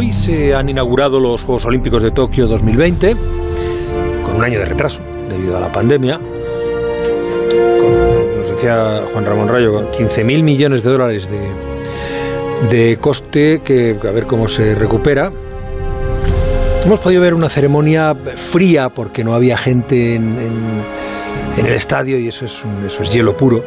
Hoy se han inaugurado los Juegos Olímpicos de Tokio 2020, con un año de retraso debido a la pandemia. nos decía Juan Ramón Rayo, 15.000 millones de dólares de, de coste, que a ver cómo se recupera. Hemos podido ver una ceremonia fría porque no había gente en, en, el estadio y eso es, eso es hielo puro.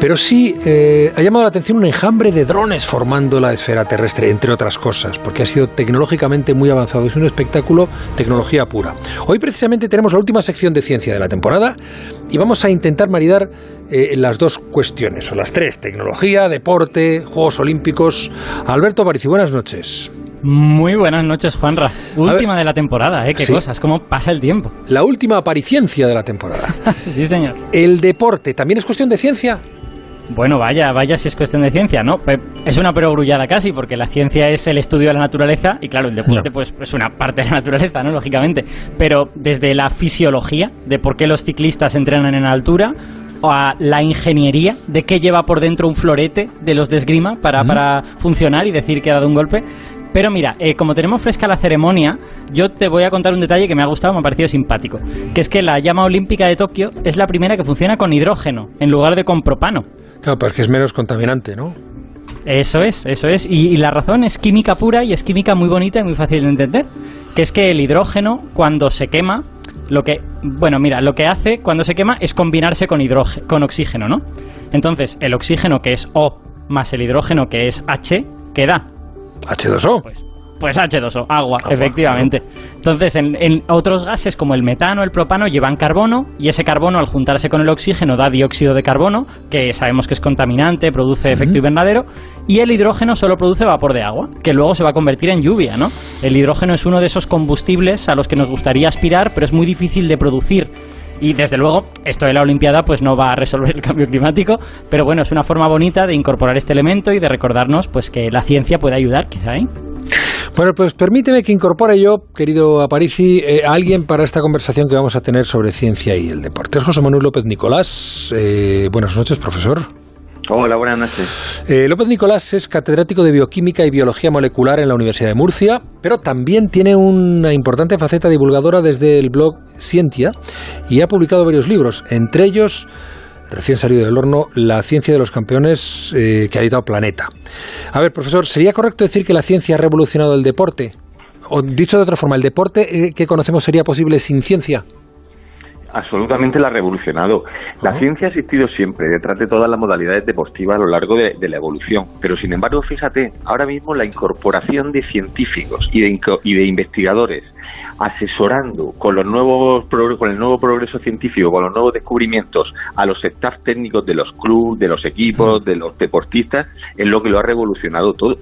Pero sí eh, ha llamado la atención un enjambre de drones formando la esfera terrestre, entre otras cosas, porque ha sido tecnológicamente muy avanzado. Es un espectáculo, tecnología pura. Hoy precisamente tenemos la última sección de ciencia de la temporada y vamos a intentar maridar eh, las dos cuestiones, o las tres, tecnología, deporte, Juegos Olímpicos. Alberto Parici, buenas noches. Muy buenas noches, Juanra. Última de la temporada, ¿eh? Qué cosas, cómo pasa el tiempo. La última apariciencia de la temporada. sí, señor. ¿El deporte también es cuestión de ciencia? Bueno, vaya, vaya si es cuestión de ciencia, ¿no? Es una perogrullada casi, porque la ciencia es el estudio de la naturaleza y claro, el deporte pues es una parte de la naturaleza, ¿no? Lógicamente. Pero desde la fisiología de por qué los ciclistas entrenan en altura, a la ingeniería de qué lleva por dentro un florete de los de esgrima para, para funcionar y decir que ha dado un golpe. Pero mira, eh, como tenemos fresca la ceremonia, yo te voy a contar un detalle que me ha gustado, me ha parecido simpático. Que es que la llama olímpica de Tokio es la primera que funciona con hidrógeno en lugar de con propano. Claro, pero es que es menos contaminante, ¿no? Eso es, eso es. Y, la razón es química pura y es química muy bonita y muy fácil de entender. Que es que el hidrógeno, cuando se quema, lo que, bueno, mira, lo que hace cuando se quema es combinarse con hidrógeno, con oxígeno, ¿no? Entonces, el oxígeno que es O más el hidrógeno que es H, ¿qué da? H2O. Pues, pues H2O, agua, efectivamente. Entonces, en, otros gases como el metano, el propano, llevan carbono y ese carbono al juntarse con el oxígeno da dióxido de carbono, que sabemos que es contaminante, produce efecto invernadero, y el hidrógeno solo produce vapor de agua, que luego se va a convertir en lluvia, ¿no? El hidrógeno es uno de esos combustibles a los que nos gustaría aspirar, pero es muy difícil de producir. Y desde luego, esto de la Olimpiada pues no va a resolver el cambio climático, pero bueno, es una forma bonita de incorporar este elemento y de recordarnos pues que la ciencia puede ayudar, quizá. ¿eh? Bueno, pues permíteme que incorpore yo, querido Aparici, eh, a alguien para esta conversación que vamos a tener sobre ciencia y el deporte. Es José Manuel López Nicolás. Eh, buenas noches, profesor. Hola, buenas noches. Eh, López Nicolás es catedrático de Bioquímica y Biología Molecular en la Universidad de Murcia, pero también tiene una importante faceta divulgadora desde el blog Cientia y ha publicado varios libros, entre ellos recién salido del horno, La ciencia de los campeones eh, que ha editado Planeta. A ver, profesor, ¿sería correcto decir que la ciencia ha revolucionado el deporte? O dicho de otra forma, ¿el deporte eh, que conocemos sería posible sin ciencia? Absolutamente la ha revolucionado. La ciencia ha existido siempre detrás de todas las modalidades deportivas a lo largo de, la evolución. Pero sin embargo, fíjate, ahora mismo la incorporación de científicos y de, y de investigadores asesorando con los nuevos con el nuevo progreso científico, con los nuevos descubrimientos a los staff técnicos de los clubes, de los equipos, de los deportistas, es lo que lo ha revolucionado todo.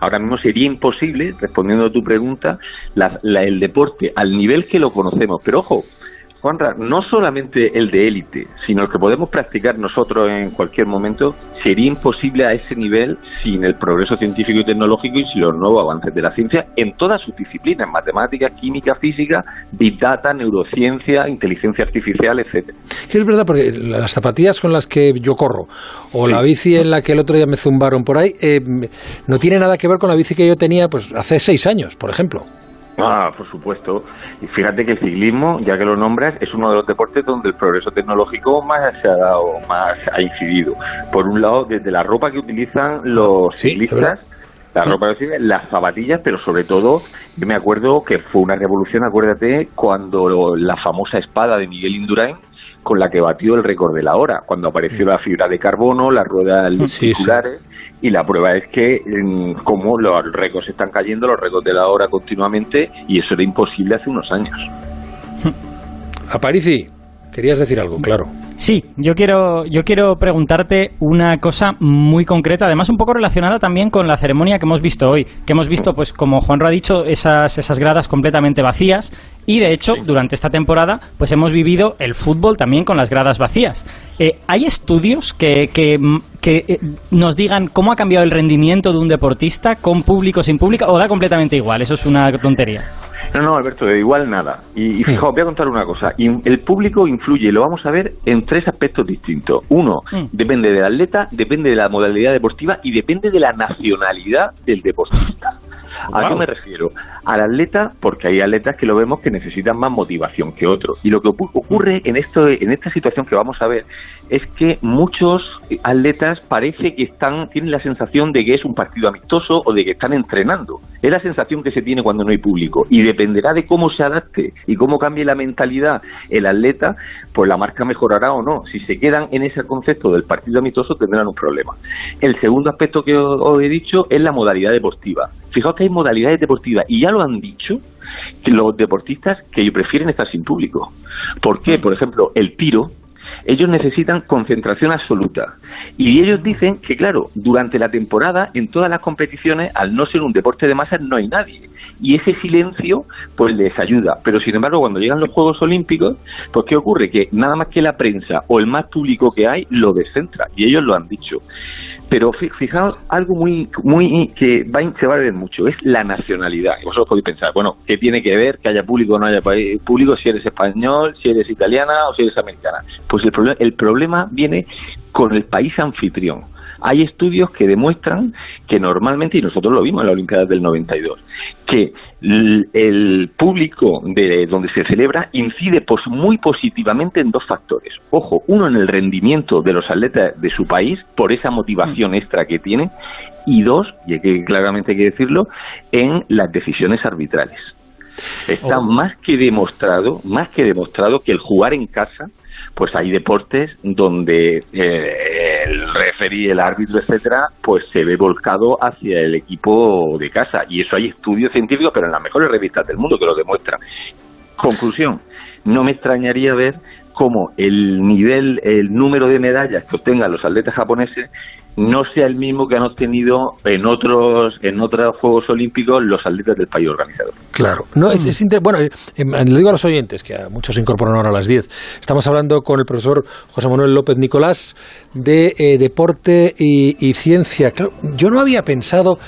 Ahora mismo sería imposible, respondiendo a tu pregunta, el deporte al nivel que lo conocemos. Pero ojo, Juanra, no solamente el de élite, sino el que podemos practicar nosotros en cualquier momento, sería imposible a ese nivel sin el progreso científico y tecnológico y sin los nuevos avances de la ciencia en todas sus disciplinas, matemáticas, química, física, big data, neurociencia, inteligencia artificial, etcétera. Es verdad, porque las zapatillas con las que yo corro, o la bici en la que el otro día me zumbaron por ahí, eh, no tiene nada que ver con la bici que yo tenía pues hace seis años, por ejemplo. Ah, por supuesto. Y fíjate que el ciclismo, ya que lo nombras, es uno de los deportes donde el progreso tecnológico más se ha dado, más ha incidido. Por un lado, desde la ropa que utilizan los ciclistas, la ropa las zapatillas, pero sobre todo, yo me acuerdo que fue una revolución, acuérdate, cuando la famosa espada de Miguel Indurain con la que batió el récord de la hora, cuando apareció la fibra de carbono, las ruedas circulares y la prueba es que como los récords están cayendo, los récords de la hora continuamente y eso era imposible hace unos años. Aparici, querías decir algo, claro. Sí, yo quiero, yo quiero preguntarte una cosa muy concreta, además un poco relacionada también con la ceremonia que hemos visto hoy, que hemos visto, pues como Juanro ha dicho, esas, esas gradas completamente vacías y de hecho durante esta temporada pues hemos vivido el fútbol también con las gradas vacías. Eh, ¿Hay estudios que, que, eh, nos digan cómo ha cambiado el rendimiento de un deportista con público, sin público o da completamente igual? Eso es una tontería. No, no, Alberto, de igual nada. Y, fijaos, voy a contar una cosa. El público influye, lo vamos a ver, en tres aspectos distintos. Uno, mm. depende del atleta, depende de la modalidad deportiva y depende de la nacionalidad del deportista. ¿A qué me refiero? Al atleta, porque hay atletas que lo vemos que necesitan más motivación que otros. Y lo que ocurre en, esto, en esta situación que vamos a ver es que muchos atletas parece que están tienen la sensación de que es un partido amistoso o de que están entrenando. Es la sensación que se tiene cuando no hay público. Y dependerá de cómo se adapte y cómo cambie la mentalidad el atleta, pues la marca mejorará o no. Si se quedan en ese concepto del partido amistoso tendrán un problema. El segundo aspecto que os he dicho es la modalidad deportiva. Fijaos que hay modalidades deportivas y ya lo han dicho que los deportistas que prefieren estar sin público. ¿Por qué? Por ejemplo, el tiro, ellos necesitan concentración absoluta. Y ellos dicen que, claro, durante la temporada, en todas las competiciones, al no ser un deporte de masas, no hay nadie. Y ese silencio, pues les ayuda. Pero, sin embargo, cuando llegan los Juegos Olímpicos, pues ¿qué ocurre? Que nada más que la prensa o el más público que hay, lo descentra. Y ellos lo han dicho. Pero fijaos algo muy muy que va, se va a ver mucho, es la nacionalidad. Vosotros podéis pensar, bueno, ¿qué tiene que ver que haya público o no haya público si eres español, si eres italiana o si eres americana? Pues el, el problema viene con el país anfitrión. Hay estudios que demuestran que normalmente, y nosotros lo vimos en la Olimpiada del 92, que el público de donde se celebra incide pues, muy positivamente en dos factores. Ojo, uno en el rendimiento de los atletas de su país, por esa motivación mm. extra que tienen, y dos, y hay que claramente hay que decirlo, en las decisiones arbitrales. Está más que demostrado, más que demostrado que el jugar en casa pues hay deportes donde eh, el referee, el árbitro, etcétera, pues se ve volcado hacia el equipo de casa. Y eso hay estudios científicos, pero en las mejores revistas del mundo que lo demuestran. Conclusión, no me extrañaría ver cómo el nivel, el número de medallas que obtengan los atletas japoneses no sea el mismo que han obtenido en otros en otros Juegos Olímpicos los atletas del país organizador. Claro. No, es, bueno, eh, le digo a los oyentes, que a muchos se incorporan ahora a las 10, estamos hablando con el profesor José Manuel López Nicolás de eh, Deporte y, Ciencia. yo no había pensado,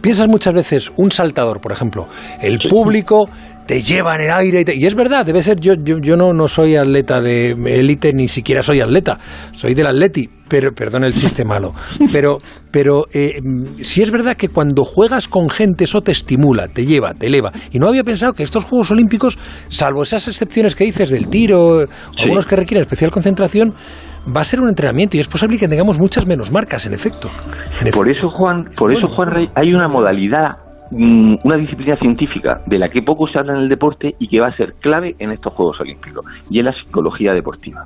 piensas muchas veces, un saltador, por ejemplo, el público te lleva en el aire. Y, es verdad, debe ser. Yo, yo, yo no, no soy atleta de élite, ni siquiera soy atleta. Soy del Atleti, pero perdón el chiste malo. Pero, pero eh, sí es verdad que cuando juegas con gente, eso te estimula, te lleva, te eleva. Y no había pensado que estos Juegos Olímpicos, salvo esas excepciones que dices del tiro, algunos que requieren especial concentración, va a ser un entrenamiento y es posible que tengamos muchas menos marcas, en efecto. por eso, Juan, por eso, Juan Rey, hay una modalidad una disciplina científica de la que poco se habla en el deporte y que va a ser clave en estos Juegos Olímpicos, y es la psicología deportiva.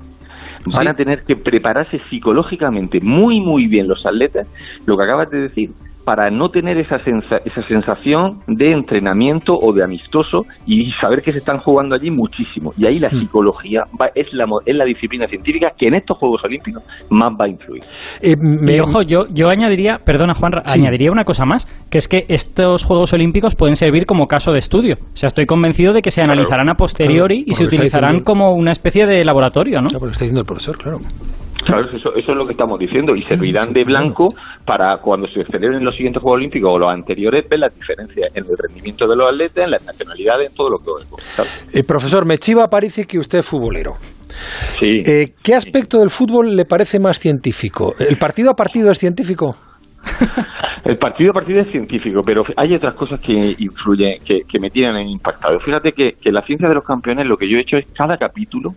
Van a tener que prepararse psicológicamente muy, muy bien los atletas, lo que acabas de decir, para no tener esa, esa sensación de entrenamiento o de amistoso y saber que se están jugando allí muchísimo. Y ahí la hmm. psicología es, la, es la disciplina científica que en estos Juegos Olímpicos más va a influir. Eh, me... ojo, yo, yo añadiría, perdona Juan, añadiría una cosa más, que es que estos Juegos Olímpicos pueden servir como caso de estudio. O sea, estoy convencido de que se analizarán a posteriori y se utilizarán como una especie de laboratorio, ¿no? Claro, lo está diciendo el profesor, claro. Claro, eso, eso es lo que estamos diciendo y servirán de blanco para cuando se celebren los siguientes Juegos Olímpicos o los anteriores ver las diferencias en el rendimiento de los atletas, en las nacionalidades, en todo lo que os eh, Profesor, me chiva parece que usted es futbolero. Sí. Eh, ¿Qué aspecto del fútbol le parece más científico? ¿El partido a partido es científico? El partido a partido es científico, pero hay otras cosas que influyen, que, me tienen impactado. Fíjate que, que la ciencia de los campeones lo que yo he hecho es cada capítulo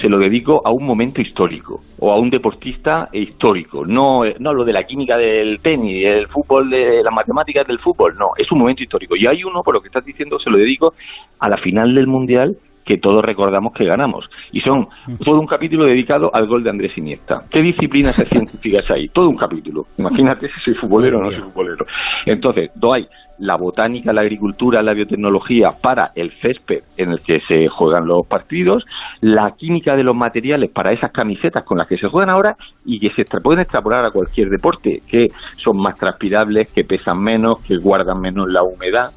se lo dedico a un momento histórico o a un deportista histórico. No, no lo de la química del tenis, el fútbol, de las matemáticas del fútbol, no, es un momento histórico. Y hay uno, por lo que estás diciendo, se lo dedico a la final del Mundial que todos recordamos que ganamos. Y son todo un capítulo dedicado al gol de Andrés Iniesta. ¿Qué disciplinas científicas hay? Todo un capítulo. Imagínate si soy futbolero o no soy futbolero. Entonces, hay la botánica, la agricultura, la biotecnología para el césped en el que se juegan los partidos, la química de los materiales para esas camisetas con las que se juegan ahora y que se pueden extrapolar a cualquier deporte, que son más transpirables, que pesan menos, que guardan menos la humedad,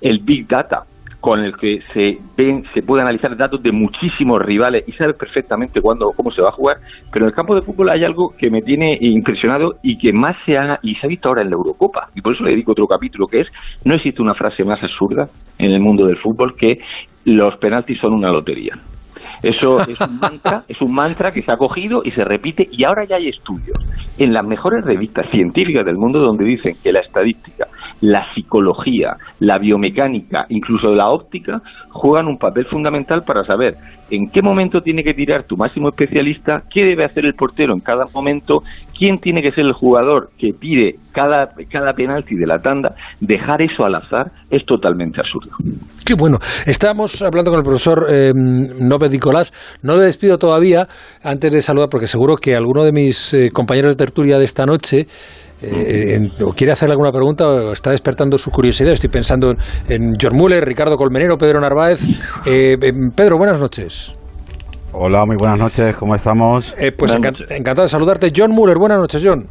el Big Data, con el que se ven, se puede analizar datos de muchísimos rivales y saber perfectamente cuándo, cómo se va a jugar, pero en el campo de fútbol hay algo que me tiene impresionado y que más se ha, y se ha visto ahora en la Eurocopa, y por eso le dedico otro capítulo que es, no existe una frase más absurda en el mundo del fútbol que los penaltis son una lotería. Eso es un mantra, es un mantra que se ha cogido y se repite y ahora ya hay estudios. En las mejores revistas científicas del mundo donde dicen que la estadística, la psicología, la biomecánica, incluso la óptica juegan un papel fundamental para saber en qué momento tiene que tirar tu máximo especialista, qué debe hacer el portero en cada momento, quién tiene que ser el jugador que pide cada, cada penalti de la tanda, dejar eso al azar es totalmente absurdo. Qué bueno. Estamos hablando con el profesor eh, Nove Nicolás. No le despido todavía antes de saludar, porque seguro que alguno de mis eh, compañeros de tertulia de esta noche eh, o quiere hacerle alguna pregunta o está despertando su curiosidad. Estoy pensando en John Muller, Ricardo Colmenero, Pedro Narváez. Eh, Pedro, buenas noches. Hola, muy buenas noches, ¿cómo estamos? Eh, pues encantado de saludarte. John Muller, buenas noches, John.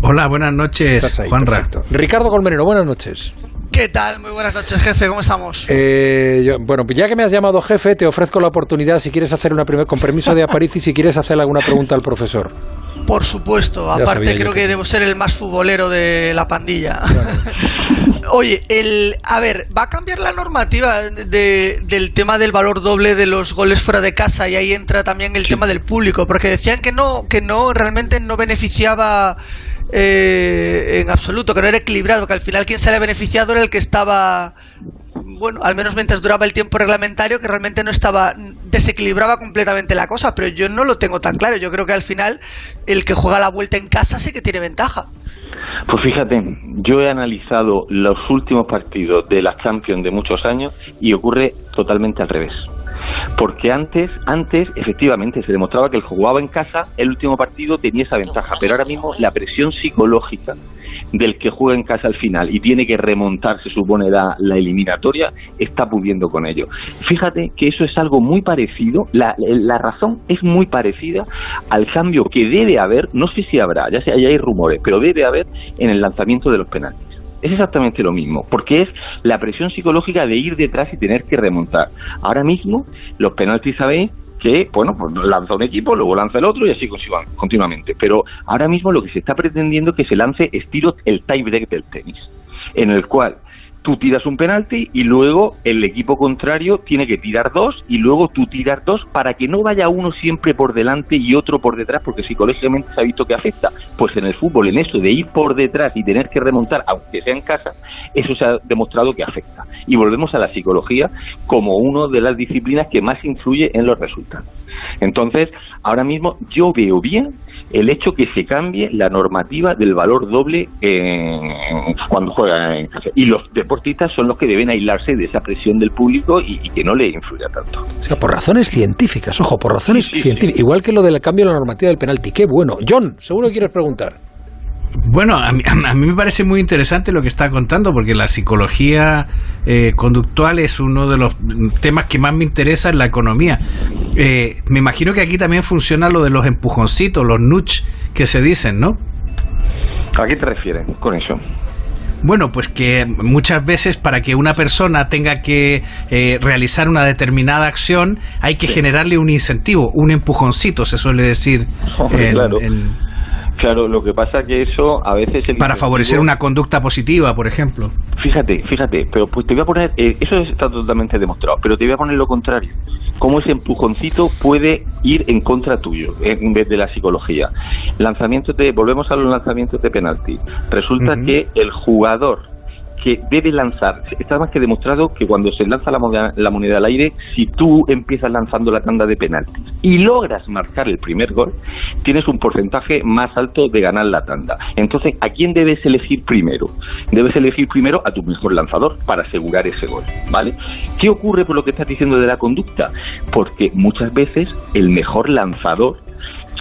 Hola, buenas noches, Juan Ricardo Colmenero, buenas noches. ¿Qué tal? Muy buenas noches, jefe. ¿Cómo estamos? Eh, bueno, pues ya que me has llamado jefe, te ofrezco la oportunidad, si quieres hacer una primera, con permiso de Aparici, si quieres hacer alguna pregunta al profesor. Por supuesto, aparte creo que, debo ser el más futbolero de la pandilla. Oye, el, a ver, ¿va a cambiar la normativa del tema del valor doble de los goles fuera de casa? Y ahí entra también el tema del público, porque decían que no, que no, realmente no beneficiaba eh, en absoluto, que no era equilibrado, que al final quien sale beneficiado era el que estaba bueno, al menos mientras duraba el tiempo reglamentario, que realmente no estaba, desequilibraba completamente la cosa, pero yo no lo tengo tan claro. Yo creo que al final el que juega la vuelta en casa sí que tiene ventaja. Pues fíjate, yo he analizado los últimos partidos de la Champions de muchos años y ocurre totalmente al revés. Porque antes, antes efectivamente se demostraba que el jugaba en casa, el último partido tenía esa ventaja, pero ahora mismo la presión psicológica del que juega en casa al final y tiene que remontar, se supone, la, la eliminatoria, está pudiendo con ello. Fíjate que eso es algo muy parecido, la, la, razón es muy parecida al cambio que debe haber, no sé si habrá, ya, sé, ya hay rumores, pero debe haber en el lanzamiento de los penaltis. Es exactamente lo mismo, porque es la presión psicológica de ir detrás y tener que remontar. Ahora mismo, los penaltis, ¿sabéis? Que, bueno, pues lanza un equipo, luego lanza el otro y así continuamente. Pero ahora mismo lo que se está pretendiendo es que se lance estilo el tiebreak del tenis, en el cual tú tiras un penalti y luego el equipo contrario tiene que tirar dos y luego tú tirar dos para que no vaya uno siempre por delante y otro por detrás porque psicológicamente se ha visto que afecta. Pues en el fútbol, en eso de ir por detrás y tener que remontar, aunque sea en casa, eso se ha demostrado que afecta. Y volvemos a la psicología como una de las disciplinas que más influye en los resultados. Entonces, ahora mismo yo veo bien el hecho que se cambie la normativa del valor doble cuando juega en casa. Y los deportistas son los que deben aislarse de esa presión del público y, que no le influya tanto. O sea, por razones científicas, ojo, por razones científicas. Igual que lo del cambio de la normativa del penalti. Qué bueno. John, seguro quieres preguntar. Bueno, a mí, me parece muy interesante lo que está contando, porque la psicología eh, conductual es uno de los temas que más me interesa en la economía. Eh, me imagino que aquí también funciona lo de los empujoncitos, los nudge que se dicen, ¿no? ¿A qué te refieres con eso? Bueno, pues que muchas veces para que una persona tenga que eh, realizar una determinada acción hay que generarle un incentivo, un empujoncito, se suele decir. claro. Claro, lo que pasa que eso a veces... Para favorecer una conducta positiva, por ejemplo. Fíjate, fíjate, pero pues te voy a poner... Eh, eso está totalmente demostrado, pero te voy a poner lo contrario. Cómo ese empujoncito puede ir en contra tuyo, en vez de la psicología. Lanzamientos de... Volvemos a los lanzamientos de penalti. Resulta que el jugador que debe lanzar. Está más que demostrado que cuando se lanza la moneda, la moneda al aire, si tú empiezas lanzando la tanda de penaltis y logras marcar el primer gol, tienes un porcentaje más alto de ganar la tanda. Entonces, ¿a quién debes elegir primero? Debes elegir primero a tu mejor lanzador para asegurar ese gol, ¿vale? ¿Qué ocurre por lo que estás diciendo de la conducta? Porque muchas veces el mejor lanzador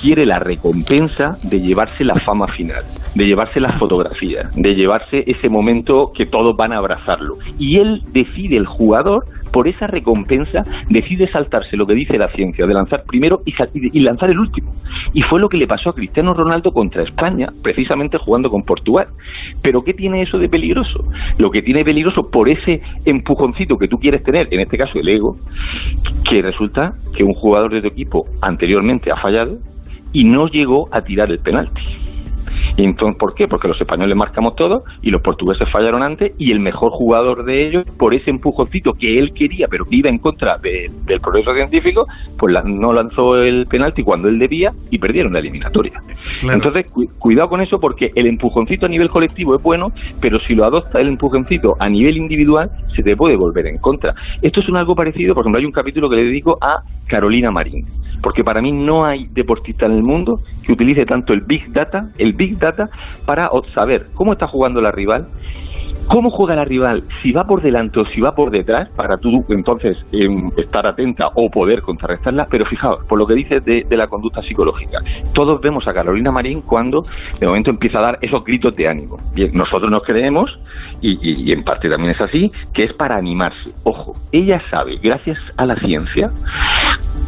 quiere la recompensa de llevarse la fama final, de llevarse las fotografías, de llevarse ese momento que todos van a abrazarlo. Y él decide, el jugador, por esa recompensa, decide saltarse lo que dice la ciencia, de lanzar primero y, y lanzar el último. Y fue lo que le pasó a Cristiano Ronaldo contra España, precisamente jugando con Portugal. Pero ¿qué tiene eso de peligroso? Lo que tiene peligroso por ese empujoncito que tú quieres tener, en este caso el ego, que resulta que un jugador de tu equipo anteriormente ha fallado, y no llegó a tirar el penalti. Y entonces, ¿Por qué? Porque los españoles marcamos todo y los portugueses fallaron antes y el mejor jugador de ellos, por ese empujoncito que él quería, pero que iba en contra del progreso científico, pues no lanzó el penalti cuando él debía y perdieron la eliminatoria. Entonces, cuidado con eso porque el empujoncito a nivel colectivo es bueno, pero si lo adopta el empujoncito a nivel individual, se te puede volver en contra. Esto es un algo parecido, por ejemplo, hay un capítulo que le dedico a Carolina Marín, porque para mí no hay deportista en el mundo que utilice tanto el Big Data, el Big Data, para saber cómo está jugando la rival cómo juega la rival, si va por delante o si va por detrás, para tú entonces em, estar atenta o poder contrarrestarla, pero fijaos, por lo que dices de, la conducta psicológica, todos vemos a Carolina Marín cuando de momento empieza a dar esos gritos de ánimo. Bien, nosotros nos creemos, y, y en parte también es así, que es para animarse. Ojo, ella sabe, gracias a la ciencia,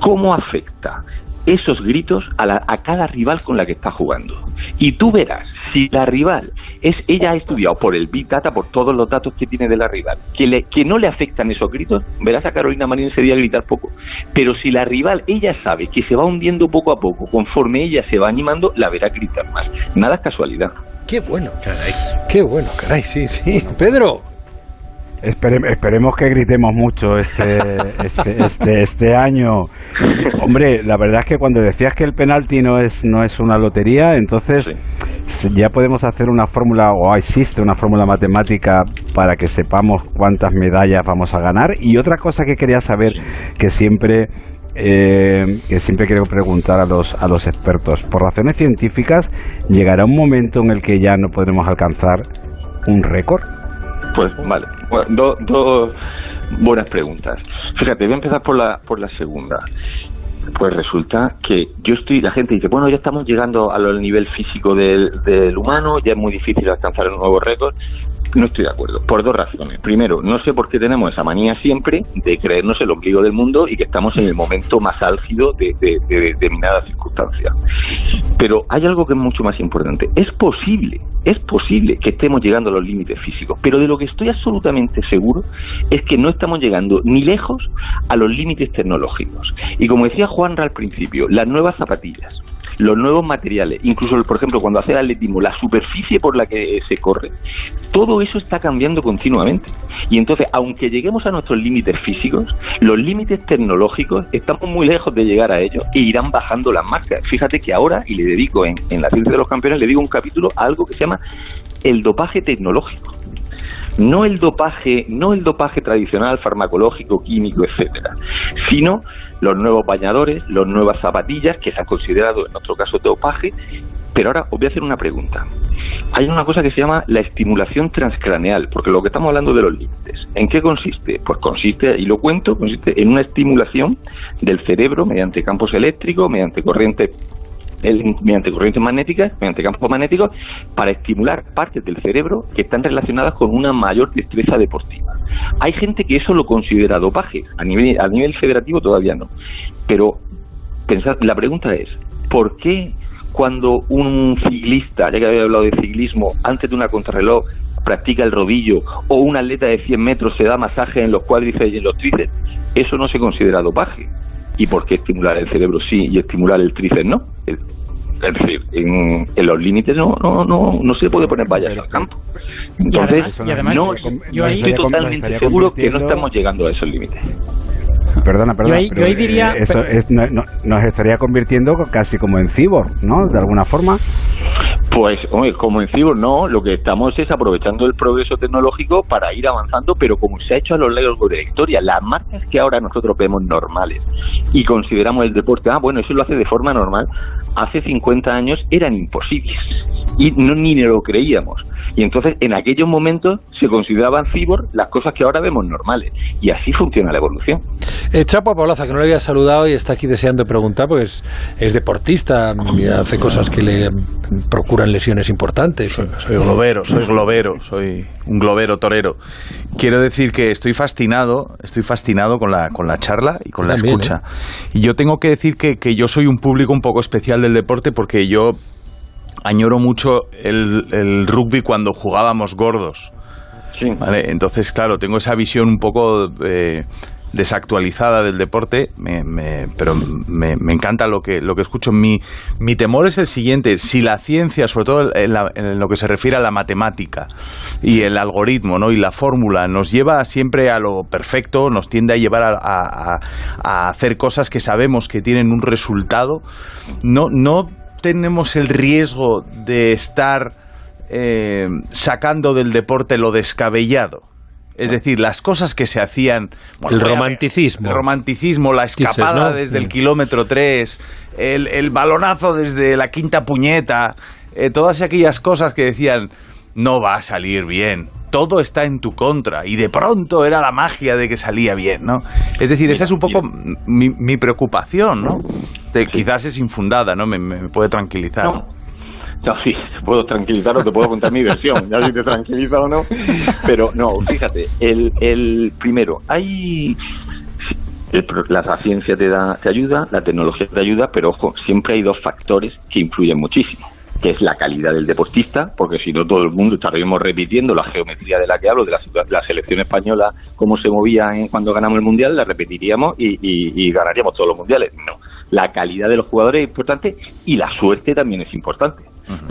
cómo afecta esos gritos a, a, cada rival con la que está jugando. Y tú verás, si la rival es, ella ha estudiado por el Big Data, por todos los datos que tiene de la rival, que, le, que no le afectan esos gritos, verás a Carolina Marín ese día gritar poco. Pero si la rival, ella sabe que se va hundiendo poco a poco, conforme ella se va animando, la verá gritar más. Nada es casualidad. Qué bueno, caray. Qué bueno, caray, sí, sí. Pedro, esperemos que gritemos mucho este, este, este, este, año. Hombre, la verdad es que cuando decías que el penalti no es, no es una lotería, entonces ya podemos hacer una fórmula, o existe una fórmula matemática para que sepamos cuántas medallas vamos a ganar. Y otra cosa que quería saber, que siempre eh, que siempre quiero preguntar a los, a los expertos. Por razones científicas, ¿llegará un momento en el que ya no podremos alcanzar un récord? Pues vale, dos buenas preguntas. Fíjate, voy a empezar por la, por la segunda. Pues resulta que yo estoy, la gente dice, bueno, ya estamos llegando al nivel físico del, del humano, ya es muy difícil alcanzar un nuevo récord. No estoy de acuerdo, por dos razones. Primero, no sé por qué tenemos esa manía siempre de creernos el ombligo del mundo y que estamos en el momento más álgido de, de, de determinadas circunstancias. Pero hay algo que es mucho más importante. Es posible, es posible que estemos llegando a los límites físicos, pero de lo que estoy absolutamente seguro es que no estamos llegando ni lejos a los límites tecnológicos. Y como decía Juanra al principio, las nuevas zapatillas, los nuevos materiales, incluso, por ejemplo, cuando hace el atletismo, la superficie por la que se corre, todo eso está cambiando continuamente. Y entonces, aunque lleguemos a nuestros límites físicos, los límites tecnológicos estamos muy lejos de llegar a ellos e irán bajando las marcas. Fíjate que ahora, y le dedico en, en la ciencia de los campeones, le digo un capítulo a algo que se llama el dopaje tecnológico no el dopaje, no el dopaje tradicional farmacológico, químico, etcétera, sino los nuevos bañadores, las nuevas zapatillas que se han considerado en otro caso dopaje. Pero ahora os voy a hacer una pregunta. Hay una cosa que se llama la estimulación transcraneal, porque lo que estamos hablando de los límites. ¿En qué consiste? Pues consiste, y lo cuento, consiste en una estimulación del cerebro mediante campos eléctricos, mediante corrientes mediante corrientes magnéticas, mediante campos magnéticos, para estimular partes del cerebro que están relacionadas con una mayor destreza deportiva. Hay gente que eso lo considera dopaje, a nivel, a nivel federativo todavía no. Pero pensad, la pregunta es, ¿por qué cuando un ciclista, ya que había hablado de ciclismo, antes de una contrarreloj practica el rodillo o un atleta de 100 metros se da masaje en los cuádriceps y en los tríceps, eso no se considera dopaje y por qué estimular el cerebro sí y estimular el tríceps no. Es decir, en, los límites no, no, no, no se puede poner vallas al campo. Entonces, no, yo estoy totalmente seguro que no estamos llegando a esos límites. Perdona, perdona. Yo ahí, diría, eh, eso nos estaría convirtiendo casi como en cibor, ¿no? De alguna forma. Pues, hombre, como en Cibor, no, lo que estamos es aprovechando el progreso tecnológico para ir avanzando, pero como se ha hecho a lo largo de la historia, las marcas que ahora nosotros vemos normales y consideramos el deporte, ah, bueno, eso lo hace de forma normal, hace 50 años eran imposibles y no, ni lo creíamos. Y entonces en aquellos momentos se consideraban cibor las cosas que ahora vemos normales. Y así funciona la evolución. Eh, Chapo Paulaza, que no le había saludado y está aquí deseando preguntar, porque es, es deportista y hace cosas que le procuran lesiones importantes. Soy, globero, soy globero, soy un globero torero. Quiero decir que estoy fascinado, estoy fascinado con la, con la charla y con la escucha. ¿eh? Y yo tengo que decir que, que yo soy un público un poco especial del deporte porque yo añoro mucho el, rugby cuando jugábamos gordos. Entonces, claro, tengo esa visión un poco desactualizada del deporte, pero me, encanta lo que, lo que escucho. Mi, mi temor es el siguiente, si la ciencia, sobre todo en, lo que se refiere a la matemática y el algoritmo ¿no? y la fórmula, nos lleva siempre a lo perfecto, nos tiende a llevar a, hacer cosas que sabemos que tienen un resultado, no, no tenemos el riesgo de estar eh, sacando del deporte lo descabellado. Es decir, las cosas que se hacían... el romanticismo. El romanticismo, la escapada desde el kilómetro 3, el, balonazo desde la quinta puñeta, eh, todas aquellas cosas que decían, no va a salir bien, todo está en tu contra y de pronto era la magia de que salía bien, ¿no? Es decir, esa es un poco mi, preocupación, ¿no? quizás es infundada, ¿no? Me, puede tranquilizar. No, sí, te puedo tranquilizar o te puedo contar mi versión, ya si te tranquiliza o no. Pero no, fíjate, el, el primero, hay la ciencia te da te ayuda, la tecnología te ayuda, pero ojo, siempre hay dos factores que influyen muchísimo que es la calidad del deportista, porque si no todo el mundo estaríamos repitiendo la geometría de la que hablo, de la, selección española, cómo se movía cuando ganamos el Mundial, la repetiríamos y ganaríamos todos los Mundiales. No, la calidad de los jugadores es importante y la suerte también es importante.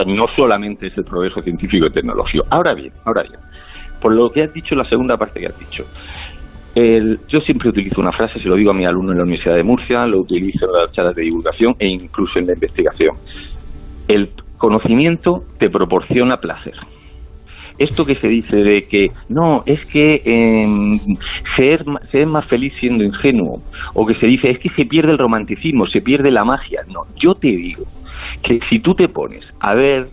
No solamente es el progreso científico y tecnológico. Ahora bien, ahora bien, por lo que has dicho, la segunda parte que has dicho, yo siempre utilizo una frase, se lo digo a mi alumno en la Universidad de Murcia, lo utilizo en las charlas de divulgación e incluso en la investigación. El conocimiento te proporciona placer esto que se dice de que no, es que eh, se, más feliz siendo ingenuo, o que se dice es que se pierde el romanticismo, se pierde la magia. No, yo te digo que si tú te pones a ver,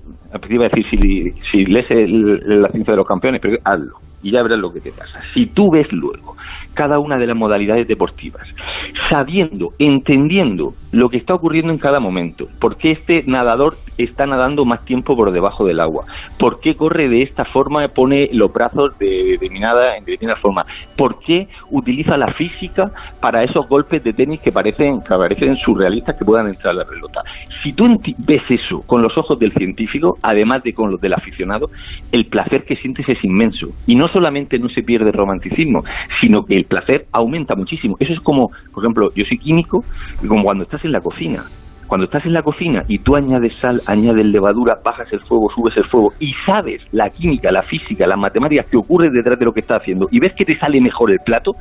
iba decir si, lees la ciencia de los campeones, pero hazlo y ya verás lo que te pasa. Si tú ves luego cada una de las modalidades deportivas, sabiendo, entendiendo lo que está ocurriendo en cada momento, por qué este nadador está nadando más tiempo por debajo del agua, por qué corre de esta forma, pone los brazos de determinada, en determinada forma, por qué utiliza la física para esos golpes de tenis que parecen, que parecen surrealistas que puedan entrar a la pelota. Si tú ves eso con los ojos del científico, además de con los del aficionado, el placer que sientes es inmenso. Y no solamente no se pierde el romanticismo, sino que el placer aumenta muchísimo. Eso es como, por ejemplo, yo soy químico, y como cuando estás en la cocina. Cuando estás en la cocina y tú añades sal, añades levadura, bajas el fuego, subes el fuego y sabes la química, la física, las matemáticas que ocurre detrás de lo que estás haciendo y ves que te sale mejor el plato,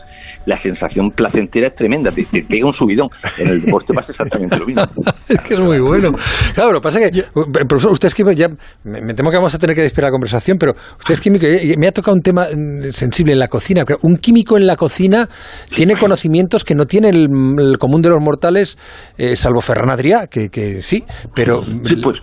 la sensación placentera es tremenda, te, pega un subidón. En el deporte pasa exactamente lo mismo. es que es muy bueno. Claro, lo que pasa es que, profesor, usted es químico, ya me, temo que vamos a tener que despedir la conversación, pero usted es químico, y me ha tocado un tema mm, sensible en la cocina. Un químico en la cocina tiene conocimientos que no tiene el, común de los mortales, eh, salvo Ferran Adrià, que, que sí, pero... pues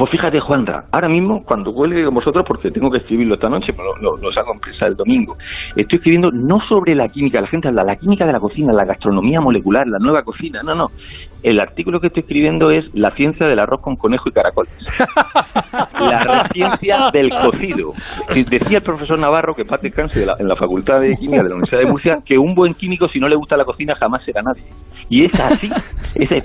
pues fíjate, Juanra, ahora mismo, cuando huele con vosotros, porque tengo que escribirlo esta noche, lo, lo, lo saco en el domingo, estoy escribiendo no sobre la química, la gente habla, la química de la cocina, la gastronomía molecular, la nueva cocina, no, no. El artículo que estoy escribiendo es La ciencia del arroz con conejo y caracoles. la ciencia del cocido. Decía el profesor Navarro, que parte descanse en la Facultad de Química de la Universidad de Murcia, que un buen químico, si no le gusta la cocina, jamás será nadie. Y es así.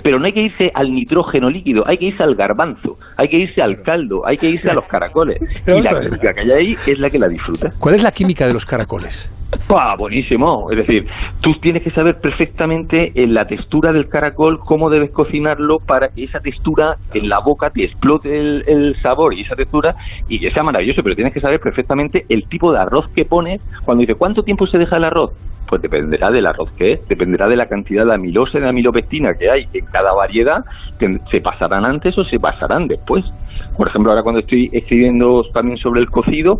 pero no hay que irse al nitrógeno líquido, hay que irse al garbanzo, hay que irse al caldo, hay que irse a los caracoles. y la química que hay ahí es la que la disfruta. ¿Cuál es la química de los caracoles? ¡Pah! Buenísimo. Es decir, tú tienes que saber perfectamente en la textura del caracol cómo debes cocinarlo para que esa textura en la boca te explote el, sabor y esa textura y que sea maravilloso. Pero tienes que saber perfectamente el tipo de arroz que pones. Cuando dice, ¿cuánto tiempo se deja el arroz? Pues dependerá del arroz que es, dependerá de la cantidad de amilosa y de amilopectina que hay en cada variedad, se pasarán antes o se pasarán después. Por ejemplo, ahora cuando estoy escribiendo también sobre el cocido,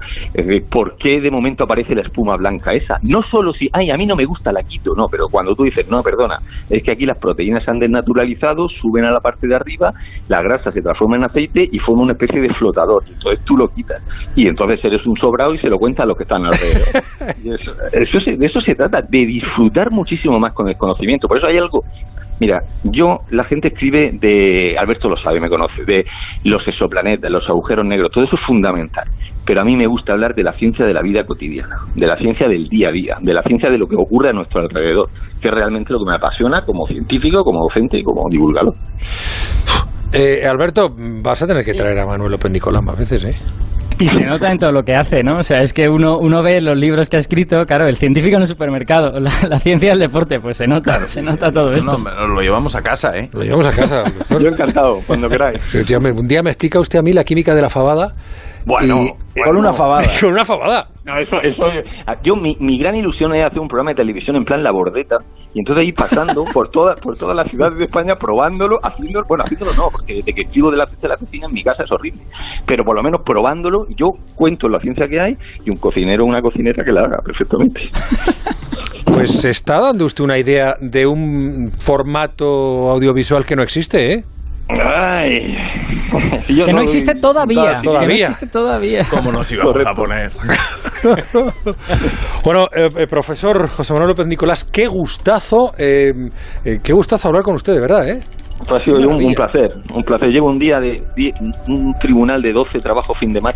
¿por qué de momento aparece la espuma blanca esa? No solo si, ay, a mí no me gusta, la quito, no, pero cuando tú dices, no, perdona, es que aquí las proteínas han suben a la parte de arriba, la grasa se transforma en aceite y forma una especie de flotador. Entonces tú lo quitas. Y entonces eres un sobrado y se lo cuenta a los que están alrededor. eso, de eso se trata, de disfrutar muchísimo más con el conocimiento. Por eso hay algo Mira, yo, la gente escribe de, Alberto lo sabe, me conoce, de los exoplanetas, los agujeros negros, todo eso es fundamental. Pero a mí me gusta hablar de la ciencia de la vida cotidiana, de la ciencia del día a día, de la ciencia de lo que ocurre a nuestro alrededor, que es realmente lo que me apasiona como científico, como docente y como divulgador. Eh, Alberto, vas a tener que traer a Manuel López Nicolás más veces, ¿eh? Y se nota en todo lo que hace, ¿no? O sea, es que uno, uno ve los libros que ha escrito, claro, el científico en el supermercado, la, ciencia del deporte, pues se nota, se nota todo esto. No, lo llevamos a casa, ¿eh? Lo llevamos a casa. Yo encantado, cuando queráis. un día me explica usted a mí la química de la fabada. Bueno, con una fabada. con una fabada. No, eso, eso, yo mi, mi gran ilusión es hacer un programa de televisión en plan La Bordeta y entonces ir pasando por toda por todas las ciudades de España probándolo, haciéndolo, bueno, haciéndolo no, porque desde que escribo de la, de la cocina en mi casa es horrible, pero por lo menos probándolo, yo cuento la ciencia que hay y un cocinero o una cocinera que la haga perfectamente. Pues se está dando usted una idea de un formato audiovisual que no existe, ¿eh? Ay, que no, existe todavía. todavía. Que no existe todavía. ¿Cómo nos íbamos a poner? bueno, eh, eh, profesor José Manuel López Nicolás, qué gustazo, eh, qué gustazo hablar con usted, de verdad, ¿eh? Ha sido un, un, placer, un placer. Llevo un día de, un tribunal de 12 trabajo fin de